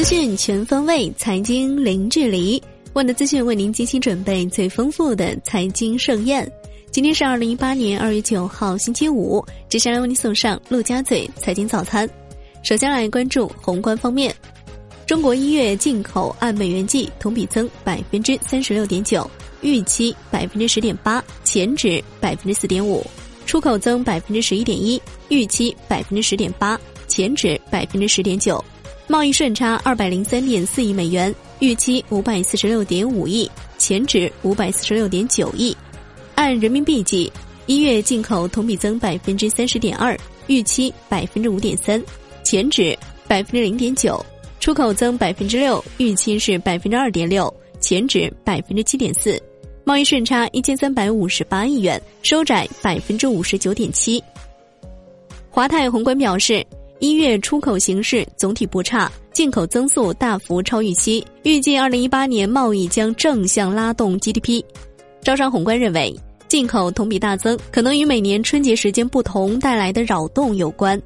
资讯全方位，财经零距离。万德资讯为您精心准备最丰富的财经盛宴。今天是二零一八年二月九号，星期五。接下来为您送上陆家嘴财经早餐。首先来关注宏观方面，中国一月进口按美元计同比增百分之三十六点九，预期百分之十点八，前值百分之四点五；出口增百分之十一点一，预期百分之十点八，前值百分之十点九。贸易顺差二百零三点四亿美元，预期五百四十六点五亿，前值五百四十六点九亿。按人民币计，一月进口同比增百分之三十点二，预期百分之五点三，前值百分之零点九；出口增百分之六，预期是百分之二点六，前值百分之七点四。贸易顺差一千三百五十八亿元，收窄百分之五十九点七。华泰宏观表示。一月出口形势总体不差，进口增速大幅超预期，预计二零一八年贸易将正向拉动 GDP。招商宏观认为，进口同比大增可能与每年春节时间不同带来的扰动有关。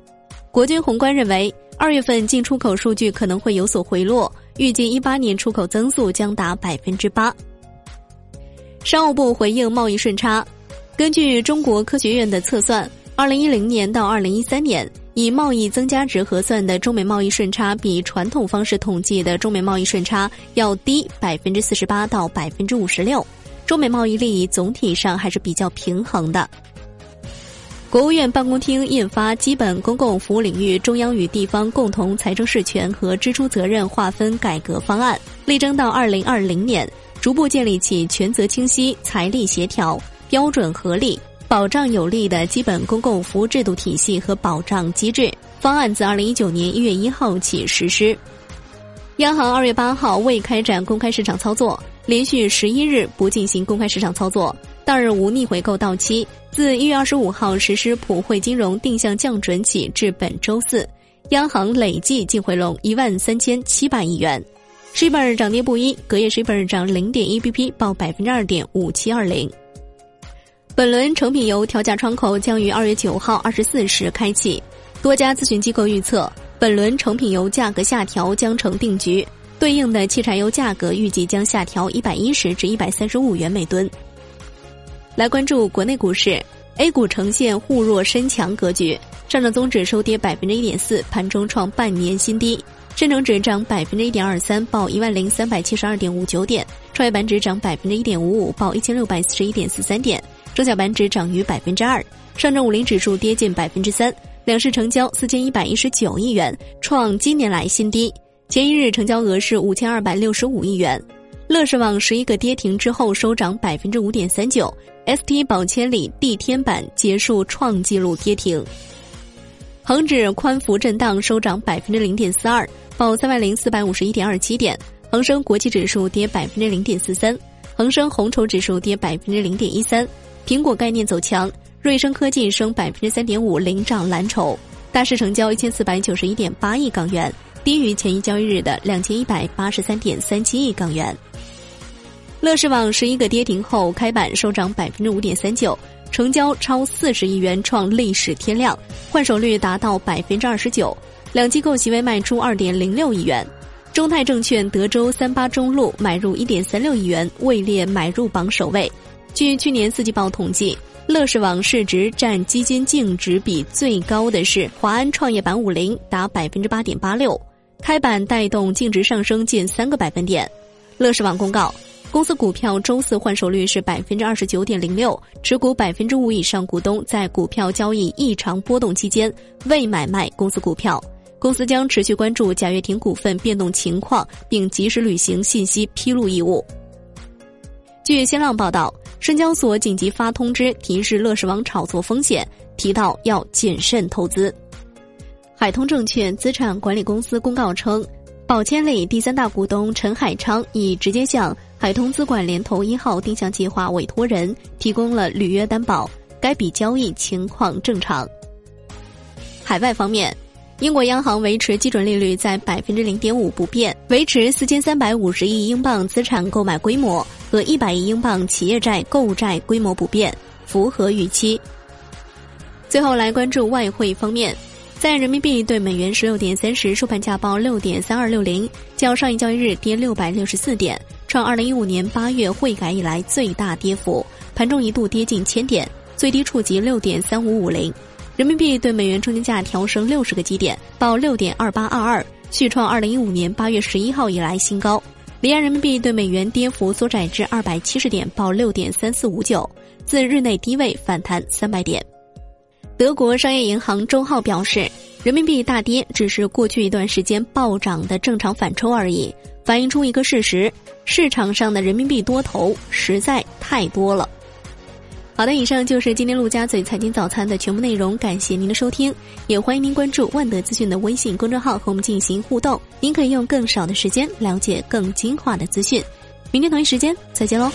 国军宏观认为，二月份进出口数据可能会有所回落，预计一八年出口增速将达百分之八。商务部回应贸易顺差，根据中国科学院的测算，二零一零年到二零一三年。以贸易增加值核算的中美贸易顺差，比传统方式统计的中美贸易顺差要低百分之四十八到百分之五十六，中美贸易利益总体上还是比较平衡的。国务院办公厅印发《基本公共服务领域中央与地方共同财政事权和支出责任划分改革方案》，力争到二零二零年，逐步建立起权责清晰、财力协调、标准合理。保障有力的基本公共服务制度体系和保障机制方案自二零一九年一月一号起实施。央行二月八号未开展公开市场操作，连续十一日不进行公开市场操作，当日无逆回购到期。自一月二十五号实施普惠金融定向降准起至本周四，央行累计净回笼一万三千七百亿元。s h i b r 涨跌不一，隔夜 s h i b r 涨零点一 bp，报百分之二点五七二零。本轮成品油调价窗口将于二月九号二十四时开启，多家咨询机构预测，本轮成品油价格下调将成定局，对应的汽柴油价格预计将下调一百一十至一百三十五元每吨。来关注国内股市，A 股呈现互弱深强格局，上证综指收跌百分之一点四，盘中创半年新低；深成指涨百分之一点二三，报一万零三百七十二点五九点；创业板指涨百分之一点五五，报一千六百四十一点四三点。中小板指涨逾百分之二，上证五零指数跌近百分之三，两市成交四千一百一十九亿元，创今年来新低。前一日成交额是五千二百六十五亿元。乐视网十一个跌停之后收涨百分之五点三九，ST 宝千里、地天板结束创纪录跌停。恒指宽幅震荡收涨百分之零点四二，报三万零四百五十一点二七点。恒生国际指数跌百分之零点四三，恒生红筹指数跌百分之零点一三。苹果概念走强，瑞声科技升百分之三点五，领涨蓝筹。大市成交一千四百九十一点八亿港元，低于前一交易日的两千一百八十三点三七亿港元。乐视网十一个跌停后开板收涨百分之五点三九，成交超四十亿元，创历史天量，换手率达到百分之二十九。两机构席位卖出二点零六亿元，中泰证券德州三八中路买入一点三六亿元，位列买入榜首位。据去年四季报统计，乐视网市值占基金净值比最高的是华安创业板五零，达百分之八点八六，开板带动净值上升近三个百分点。乐视网公告，公司股票周四换手率是百分之二十九点零六，持股百分之五以上股东在股票交易异常波动期间未买卖公司股票。公司将持续关注贾跃亭股份变动情况，并及时履行信息披露义务。据新浪报道。深交所紧急发通知，提示乐视网炒作风险，提到要谨慎投资。海通证券资产管理公司公告称，宝千里第三大股东陈海昌已直接向海通资管联投一号定向计划委托人提供了履约担保，该笔交易情况正常。海外方面，英国央行维持基准利率在百分之零点五不变，维持四千三百五十亿英镑资产购买规模。和一百亿英镑企业债购债规模不变，符合预期。最后来关注外汇方面，在人民币对美元十六点三十收盘价报六点三二六零，较上一交易日跌六百六十四点，创二零一五年八月汇改以来最大跌幅。盘中一度跌近千点，最低触及六点三五五零。人民币对美元中间价调升六十个基点，报六点二八二二，续创二零一五年八月十一号以来新高。离岸人民币对美元跌幅缩窄至二百七十点，报六点三四五九，自日内低位反弹三百点。德国商业银行周浩表示，人民币大跌只是过去一段时间暴涨的正常反抽而已，反映出一个事实：市场上的人民币多头实在太多了。好的，以上就是今天陆家嘴财经早餐的全部内容，感谢您的收听，也欢迎您关注万德资讯的微信公众号和我们进行互动，您可以用更少的时间了解更精华的资讯。明天同一时间再见喽。